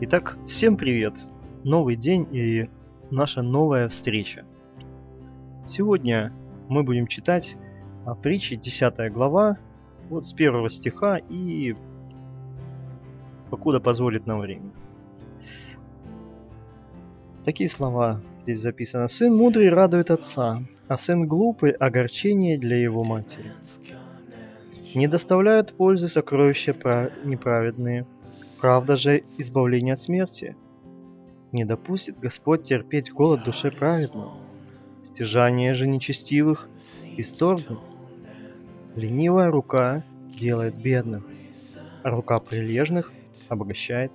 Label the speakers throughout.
Speaker 1: Итак, всем привет! Новый день и наша новая встреча. Сегодня мы будем читать о притче 10 глава, вот с первого стиха и покуда позволит нам время. Такие слова здесь записано. «Сын мудрый радует отца, а сын глупый – огорчение для его матери. Не доставляют пользы сокровища неправедные, правда же избавление от смерти. Не допустит Господь терпеть голод душе праведного, стяжание же нечестивых исторгнут. Ленивая рука делает бедных, а рука прилежных обогащает.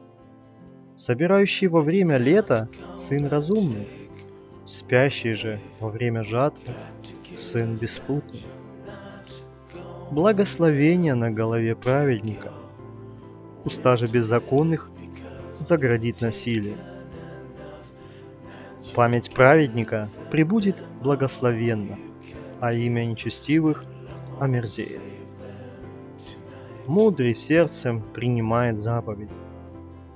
Speaker 1: Собирающий во время лета – сын разумный, спящий же во время жатвы – сын беспутный. Благословение на голове праведника, уста же беззаконных заградит насилие. Память праведника прибудет благословенно, а имя нечестивых омерзеет. Мудрый сердцем принимает заповедь,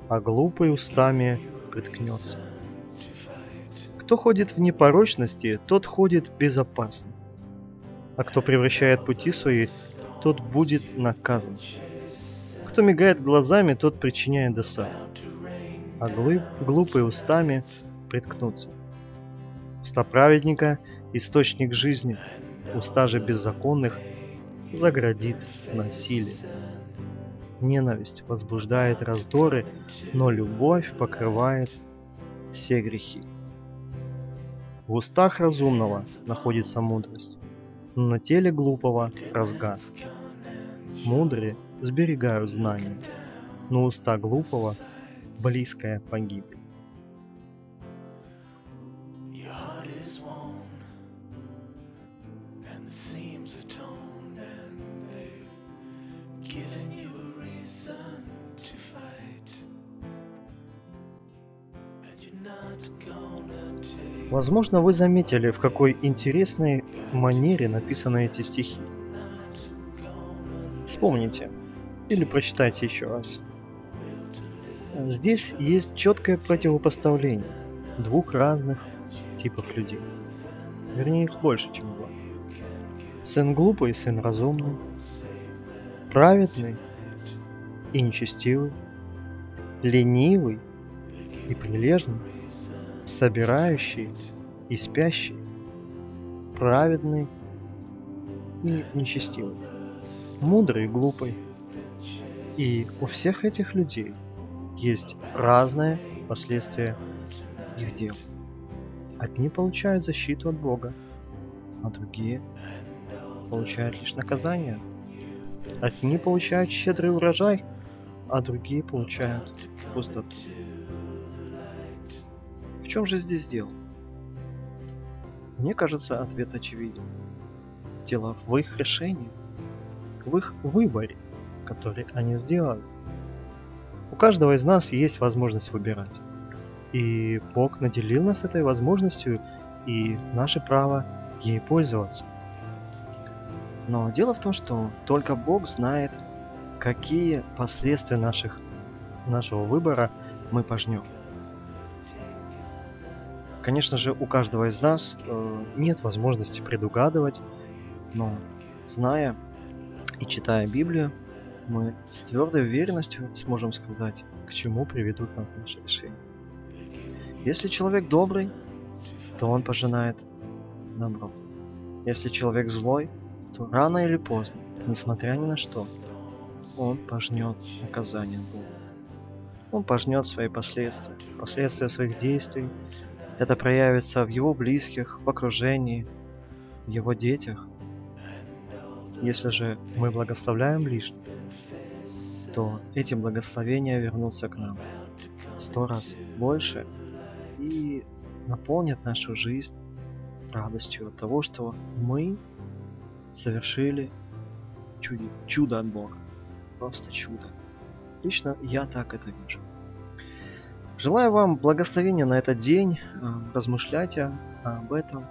Speaker 1: а глупый устами приткнется. Кто ходит в непорочности, тот ходит безопасно. А кто превращает пути свои, тот будет наказан. Кто мигает глазами, тот причиняет досаду. А глып, глупые устами приткнутся. Уста праведника – источник жизни, уста же беззаконных заградит насилие. Ненависть возбуждает раздоры, но любовь покрывает все грехи. В устах разумного находится мудрость, но на теле глупого разгар. Мудрые сберегают знания, но уста глупого близкая погибель. Возможно, вы заметили, в какой интересной манере написаны эти стихи. Вспомните или прочитайте еще раз. Здесь есть четкое противопоставление двух разных типов людей. Вернее, их больше, чем два. Сын глупый и сын разумный. Праведный и нечестивый. Ленивый и прилежный собирающий и спящий, праведный и нечестивый, мудрый и глупый. И у всех этих людей есть разные последствия их дел. Одни получают защиту от Бога, а другие получают лишь наказание. Одни получают щедрый урожай, а другие получают пустоту чем же здесь дело? Мне кажется, ответ очевиден. Дело в их решении, в их выборе, который они сделали. У каждого из нас есть возможность выбирать. И Бог наделил нас этой возможностью, и наше право ей пользоваться. Но дело в том, что только Бог знает, какие последствия наших, нашего выбора мы пожнем. Конечно же, у каждого из нас э, нет возможности предугадывать, но зная и читая Библию, мы с твердой уверенностью сможем сказать, к чему приведут нас наши решения. Если человек добрый, то он пожинает добро. Если человек злой, то рано или поздно, несмотря ни на что, он пожнет наказание Бога. Он пожнет свои последствия, последствия своих действий, это проявится в его близких, в окружении, в его детях. Если же мы благословляем лишь, то эти благословения вернутся к нам сто раз больше и наполнят нашу жизнь радостью от того, что мы совершили чудо, чудо от Бога. Просто чудо. Лично я так это вижу. Желаю вам благословения на этот день. А, размышляйте об этом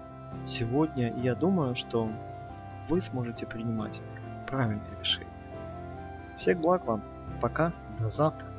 Speaker 1: сегодня. Я думаю, что вы сможете принимать правильные решения. Всех благ вам. Пока. До завтра.